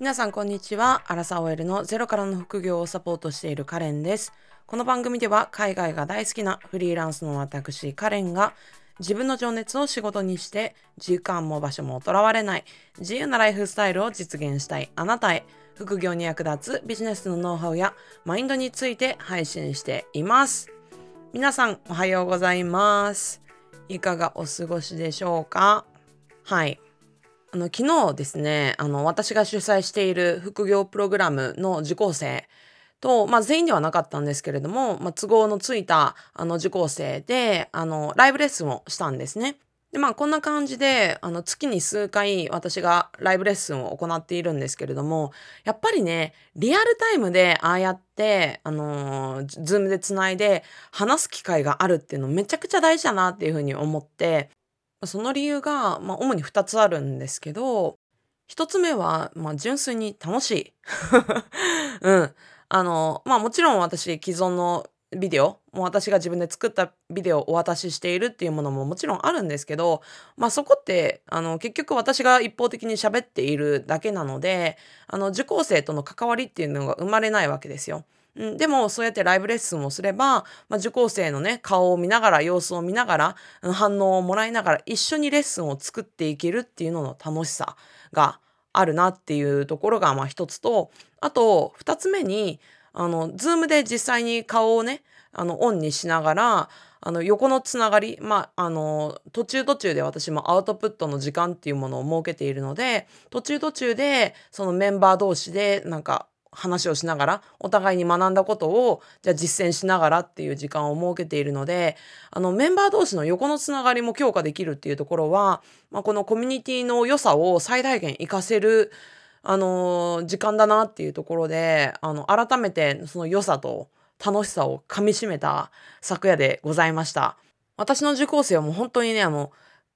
皆さんこんにちは。アラサー OL のゼロからの副業をサポートしているカレンです。この番組では海外が大好きなフリーランスの私カレンが自分の情熱を仕事にして時間も場所もとらわれない自由なライフスタイルを実現したいあなたへ副業に役立つビジネスのノウハウやマインドについて配信しています。皆さんおはようございます。いかがお過ごしでしょうか？はい。あの昨日ですねあの私が主催している副業プログラムの受講生と、まあ、全員ではなかったんですけれども、まあ、都合のついたあの受講生であのライブレッスンをしたんですね。でまあこんな感じであの月に数回私がライブレッスンを行っているんですけれどもやっぱりねリアルタイムでああやってあの Zoom でつないで話す機会があるっていうのめちゃくちゃ大事だなっていうふうに思ってその理由が、まあ、主に2つあるんですけど1つ目は、まあ、純粋に楽しい。うん。あのまあもちろん私既存のビデオもう私が自分で作ったビデオをお渡ししているっていうものももちろんあるんですけど、まあ、そこってあの結局私が一方的に喋っているだけなのであの受講生との関わりっていうのが生まれないわけですよ。うん、でもそうやってライブレッスンをすれば、まあ、受講生のね顔を見ながら様子を見ながらうん反応をもらいながら一緒にレッスンを作っていけるっていうのの楽しさがあるなっていうところがまあ一つとあと二つ目にあの Zoom で実際に顔をねあのオンにしながらあの横のつながりまああの途中途中で私もアウトプットの時間っていうものを設けているので途中途中でそのメンバー同士でなんか話をしながらお互いに学んだことをじゃあ実践しながらっていう時間を設けているのであのメンバー同士の横のつながりも強化できるっていうところは、まあ、このコミュニティの良さを最大限活かせるあの時間だなっていうところであの改めてその良さと楽しさをかみしめた昨夜でございました。私の受講生はもう本当にねあの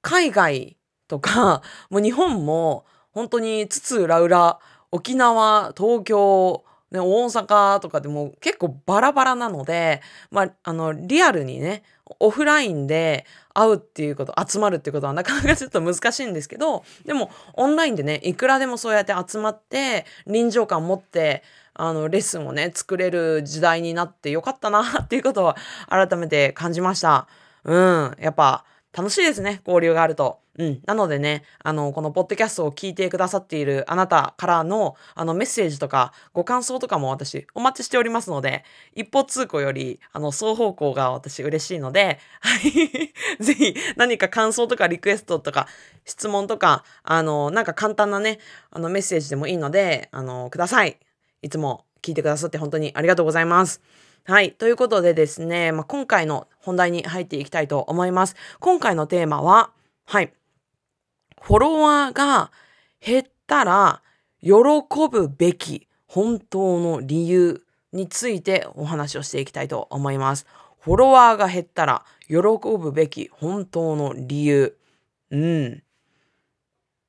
海外とかもう日本も本当に津々浦々沖縄東京、ね、大阪とかでも結構バラバラなので、まあ、あのリアルにねオフラインで会うっていうこと集まるっていうことは なかなかちょっと難しいんですけどでもオンラインでねいくらでもそうやって集まって臨場感持ってあのレッスンをね作れる時代になってよかったなっていうことは改めて感じました。うんやっぱ楽しいですね交流があると。うん。なのでね、あの、このポッドキャストを聞いてくださっているあなたからの、あの、メッセージとか、ご感想とかも私、お待ちしておりますので、一方通行より、あの、双方向が私嬉しいので、はい。ぜひ、何か感想とかリクエストとか、質問とか、あの、なんか簡単なね、あの、メッセージでもいいので、あの、ください。いつも聞いてくださって本当にありがとうございます。はい。ということでですね、まあ、今回の本題に入っていきたいと思います。今回のテーマは、はい。フォロワーが減ったら喜ぶべき本当の理由についてお話をしていきたいと思います。フォロワーが減ったら喜ぶべき本当の理由。うん。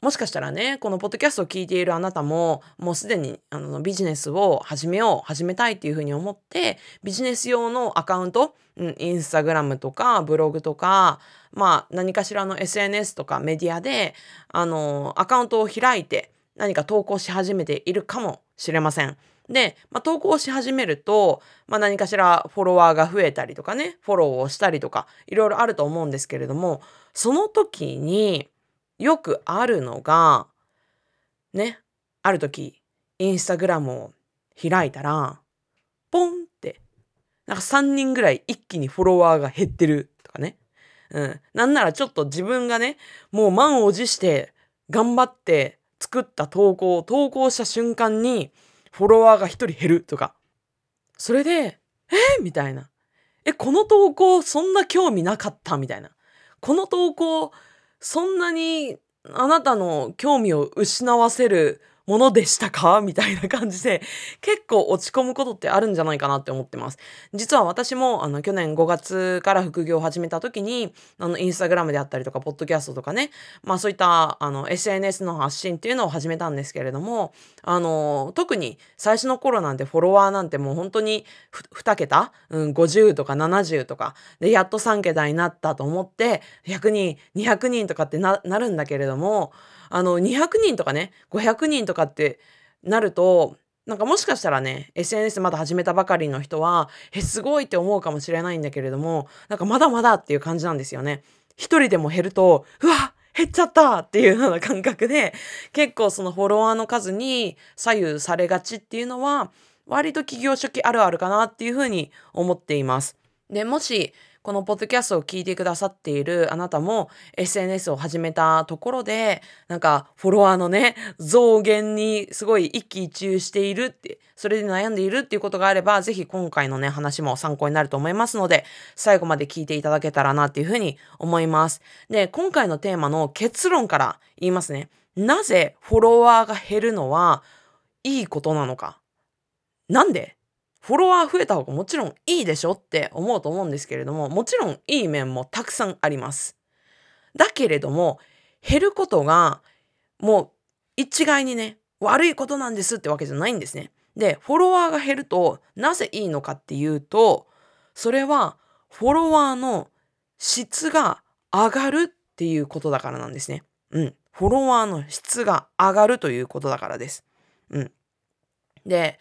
もしかしたらね、このポッドキャストを聞いているあなたも、もうすでにあのビジネスを始めよう、始めたいっていうふうに思って、ビジネス用のアカウント、うん、インスタグラムとかブログとか、まあ何かしらの SNS とかメディアで、あの、アカウントを開いて何か投稿し始めているかもしれません。で、まあ、投稿し始めると、まあ、何かしらフォロワーが増えたりとかね、フォローをしたりとか、いろいろあると思うんですけれども、その時によくあるのが、ね、ある時、インスタグラムを開いたら、ポンって、なんか3人ぐらい一気にフォロワーが減ってるとかね。うん。なんならちょっと自分がね、もう満を持して頑張って作った投稿を投稿した瞬間にフォロワーが一人減るとか。それで、え？みたいな。え、この投稿そんな興味なかった？みたいな。この投稿そんなにあなたの興味を失わせるものでしたか？みたいな感じで結構落ち込むことってあるんじゃないかなって思ってます。実は私もあの去年5月から副業を始めた時にあのインスタグラムであったりとかポッドキャストとかねまあそういったあの SNS の発信っていうのを始めたんですけれどもあの特に最初の頃なんてフォロワーなんてもう本当に2桁、うん、50とか70とかでやっと3桁になったと思って100人200人とかってななるんだけれどもあの200人とかね500人とかってなるとなんかもしかしたらね SNS まだ始めたばかりの人はえすごいって思うかもしれないんだけれどもなんかまだまだっていう感じなんですよね。一人でも減るとうわ減っちゃったっていうような感覚で結構そのフォロワーの数に左右されがちっていうのは割と企業初期あるあるかなっていうふうに思っています。でもしこのポッドキャストを聞いてくださっているあなたも SNS を始めたところで、なんかフォロワーのね、増減にすごい一喜一憂しているって、それで悩んでいるっていうことがあれば、ぜひ今回のね、話も参考になると思いますので、最後まで聞いていただけたらなっていうふうに思います。で、今回のテーマの結論から言いますね。なぜフォロワーが減るのはいいことなのか。なんでフォロワー増えた方がもちろんいいでしょって思うと思うんですけれども、もちろんいい面もたくさんあります。だけれども、減ることがもう一概にね、悪いことなんですってわけじゃないんですね。で、フォロワーが減るとなぜいいのかっていうと、それはフォロワーの質が上がるっていうことだからなんですね。うん。フォロワーの質が上がるということだからです。うん。で、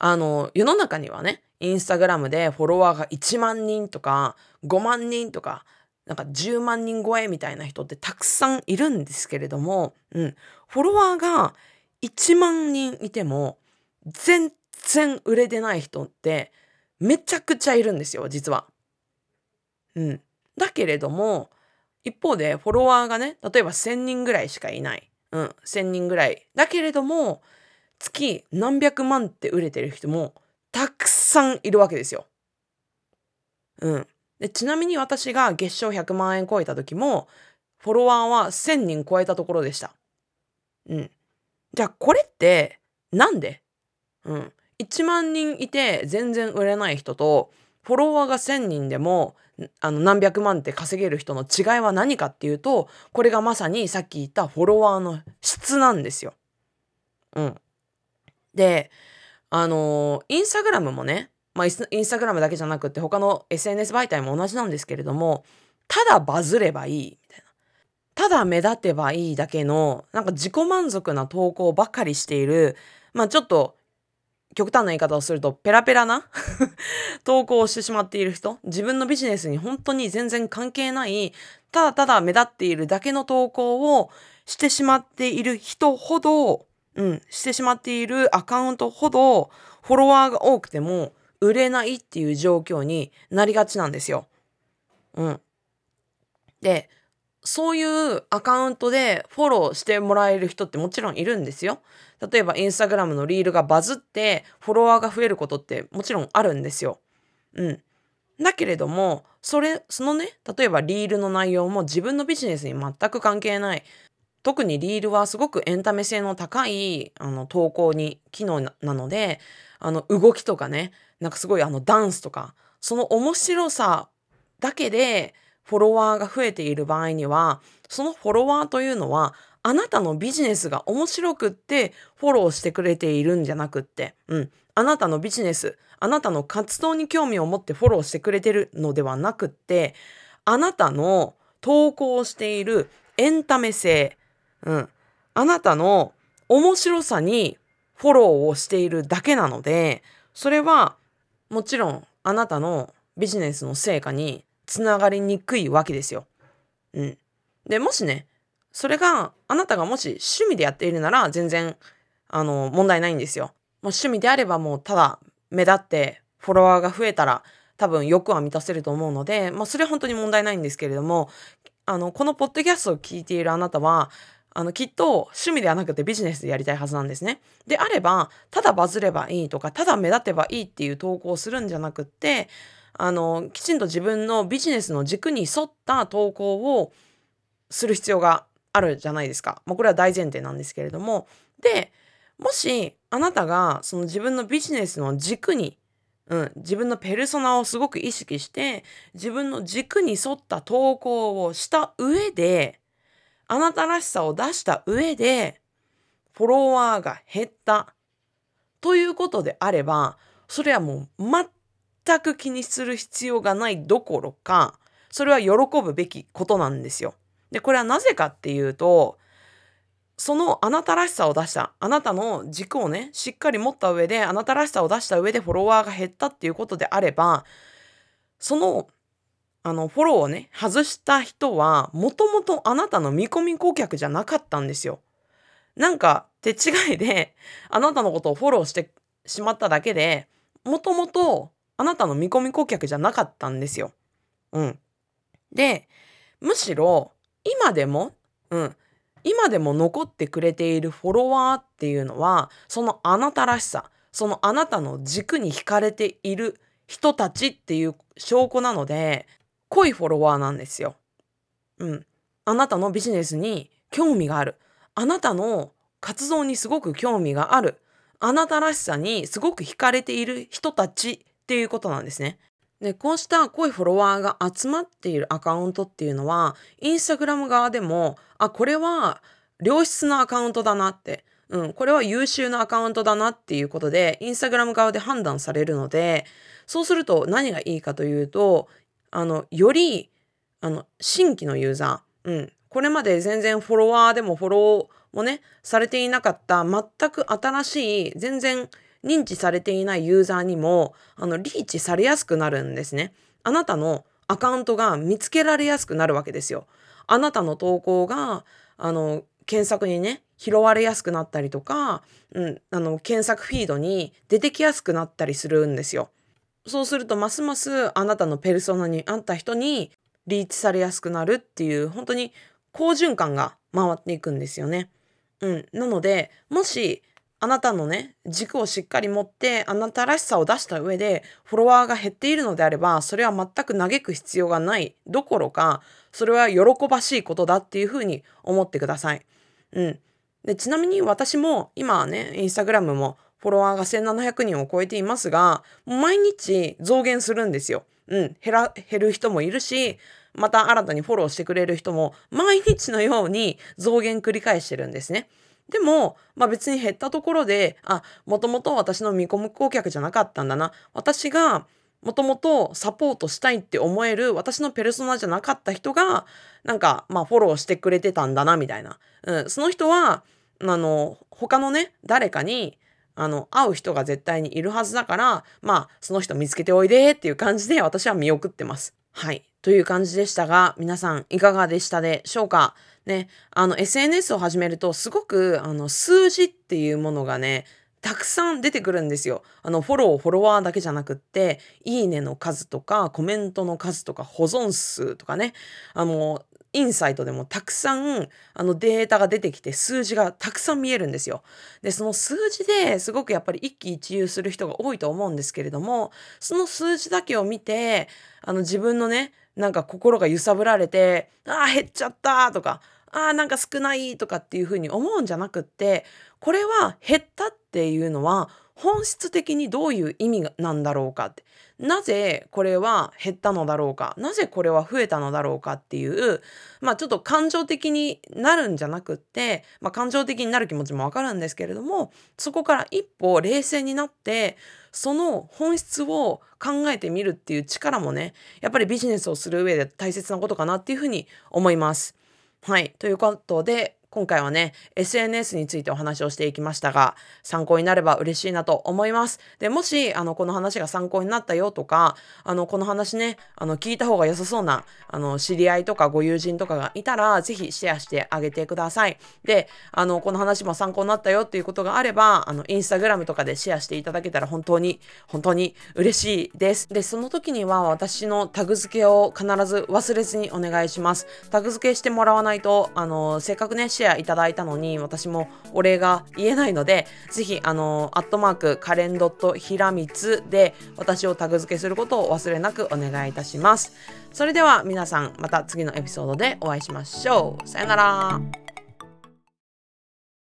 あの、世の中にはね、インスタグラムでフォロワーが1万人とか5万人とかなんか10万人超えみたいな人ってたくさんいるんですけれども、うん、フォロワーが1万人いても全然売れてない人ってめちゃくちゃいるんですよ実は。うん、だけれども一方でフォロワーがね例えば1,000人ぐらいしかいない、うん、1,000人ぐらい。だけれども月何百万って売れてる人もたくさんいるわけですよ。うん。でちなみに私が月賞100万円超えた時もフォロワーは1000人超えたところでした。うん。じゃあこれってなんで？うん。1万人いて全然売れない人とフォロワーが1000人でもあの何百万って稼げる人の違いは何かっていうとこれがまさにさっき言ったフォロワーの質なんですよ。うん。で、あのインスタグラムもね、まあ、インスタグラムだけじゃなくて他の SNS 媒体も同じなんですけれども、ただバズればいいみたいな。ただ目立てばいいだけの、なんか自己満足な投稿ばっかりしている、まあちょっと極端な言い方をするとペラペラな 投稿をしてしまっている人、自分のビジネスに本当に全然関係ない、ただただ目立っているだけの投稿をしてしまっている人ほど、うん、してしまっているアカウントほどフォロワーが多くても売れないっていう状況になりがちなんですよ。うん。で、そういうアカウントでフォローしてもらえる人ってもちろんいるんですよ。例えばインスタグラムのリールがバズってフォロワーが増えることってもちろんあるんですよ。うん。だけれども、それ、そのね、例えばリールの内容も自分のビジネスに全く関係ない。特にリールはすごくエンタメ性の高いあの投稿に機能なのであの動きとかねなんかすごいあのダンスとかその面白さだけでフォロワーが増えている場合にはそのフォロワーというのはあなたのビジネスが面白くってフォローしてくれているんじゃなくって、うん、あなたのビジネスあなたの活動に興味を持ってフォローしてくれてるのではなくってあなたの投稿しているエンタメ性うん。あなたの面白さにフォローをしているだけなので、それはもちろんあなたのビジネスの成果につながりにくいわけですよ。うん。で、もしね、それがあなたがもし趣味でやっているなら全然あの問題ないんですよ。もう趣味であればもうただ目立ってフォロワーが増えたら多分欲は満たせると思うので、まあそれは本当に問題ないんですけれども、あの、このポッドキャストを聞いているあなたは、あの、きっと趣味ではなくてビジネスでやりたいはずなんですね。であれば、ただバズればいいとか、ただ目立てばいいっていう投稿をするんじゃなくって、あの、きちんと自分のビジネスの軸に沿った投稿をする必要があるじゃないですか。まあ、これは大前提なんですけれども。で、もし、あなたがその自分のビジネスの軸にうん、自分のペルソナをすごく意識して自分の軸に沿った投稿をした上であなたらしさを出した上で、フォロワーが減ったということであれば、それはもう全く気にする必要がないどころか、それは喜ぶべきことなんですよ。で、これはなぜかっていうと、そのあなたらしさを出したあなたの軸をねしっかり持った上であなたらしさを出した上でフォロワーが減ったっていうことであればそのあのフォローをね外した人はもともとあなたの見込み顧客じゃなかったんですよ。なんか手違いであなたのことをフォローしてしまっただけでもともとあなたの見込み顧客じゃなかったんですよ。うん。でむしろ今でも、うん、今でも残ってくれているフォロワーっていうのはそのあなたらしさそのあなたの軸に惹かれている人たちっていう証拠なので濃いフォロワーなんですよ。うん。あなたのビジネスに興味がある。あなたの活動にすごく興味がある。あなたらしさにすごく惹かれている人たちっていうことなんですね。で、こうした濃いフォロワーが集まっているアカウントっていうのは、インスタグラム側でも、あ、これは良質なアカウントだなって、うん、これは優秀なアカウントだなっていうことで、インスタグラム側で判断されるので、そうすると何がいいかというと、あの、より、あの、新規のユーザー、うん、これまで全然フォロワーでもフォローもね、されていなかった全く新しい、全然認知されていないユーザーにもあのリーチされやすくなるんですね。あなたのアカウントが見つけられやすくなるわけですよ。あなたの投稿があの検索にね拾われやすくなったりとか、うん、あの検索フィードに出てきやすくなったりするんですよ。そうするとますますあなたのペルソナに合った人にリーチされやすくなるっていう本当に好循環が回っていくんですよね。うん、なのでもしあなたのね、軸をしっかり持って、あなたらしさを出した上で、フォロワーが減っているのであれば、それは全く嘆く必要がないどころか、それは喜ばしいことだっていうふうに思ってください。うん。で、ちなみに私も、今ね、インスタグラムもフォロワーが1700人を超えていますが、毎日増減するんですよ。うん。減ら、減る人もいるし、また新たにフォローしてくれる人も、毎日のように増減繰り返してるんですね。でも、まあ別に減ったところで、あ、もともと私の見込む顧客じゃなかったんだな。私がもともとサポートしたいって思える私のペルソナじゃなかった人が、なんか、まあフォローしてくれてたんだな、みたいな。うん、その人は、あの、他のね、誰かに、あの、会う人が絶対にいるはずだから、まあ、その人見つけておいでっていう感じで私は見送ってます。はい。という感じでしたが、皆さんいかがでしたでしょうか？ね、あの SNS を始めるとすごくあの数字っていうものがね、たくさん出てくるんですよ。あの、フォロー、フォロワーだけじゃなくって、いいねの数とか、コメントの数とか、保存数とかね、あの、インサイトでもたくさんあのデータが出てきて数字がたくさん見えるんですよ。で、その数字ですごくやっぱり一喜一憂する人が多いと思うんですけれども、その数字だけを見て、あの自分のね、なんか心が揺さぶられて、ああ、減っちゃったとか、ああ、なんか少ないとかっていうふうに思うんじゃなくって、これは減ったっていうのは本質的にどういう意味なんだろうかって。なぜこれは減ったのだろうか。なぜこれは増えたのだろうかっていう、まあちょっと感情的になるんじゃなくって、まあ感情的になる気持ちもわかるんですけれども、そこから一歩冷静になって、その本質を考えてみるっていう力もね、やっぱりビジネスをする上で大切なことかなっていうふうに思います。はい。ということで、今回はね、SNS についてお話をしていきましたが、参考になれば嬉しいなと思います。で、もし、あの、この話が参考になったよとか、あの、この話ね、あの、聞いた方が良さそうな、あの、知り合いとかご友人とかがいたら、ぜひシェアしてあげてください。で、あの、この話も参考になったよっていうことがあれば、あの、インスタグラムとかでシェアしていただけたら本当に、本当に嬉しいです。で、その時には私のタグ付けを必ず忘れずにお願いします。タグ付けしてもらわないと、あの、せっかくね、シェアいただいたのに、私もお礼が言えないので、ぜひ、あの、アットマーク、カレンドットひらみつで、私をタグ付けすることを忘れなくお願いいたします。それでは皆さん、また次のエピソードでお会いしましょう。さよなら。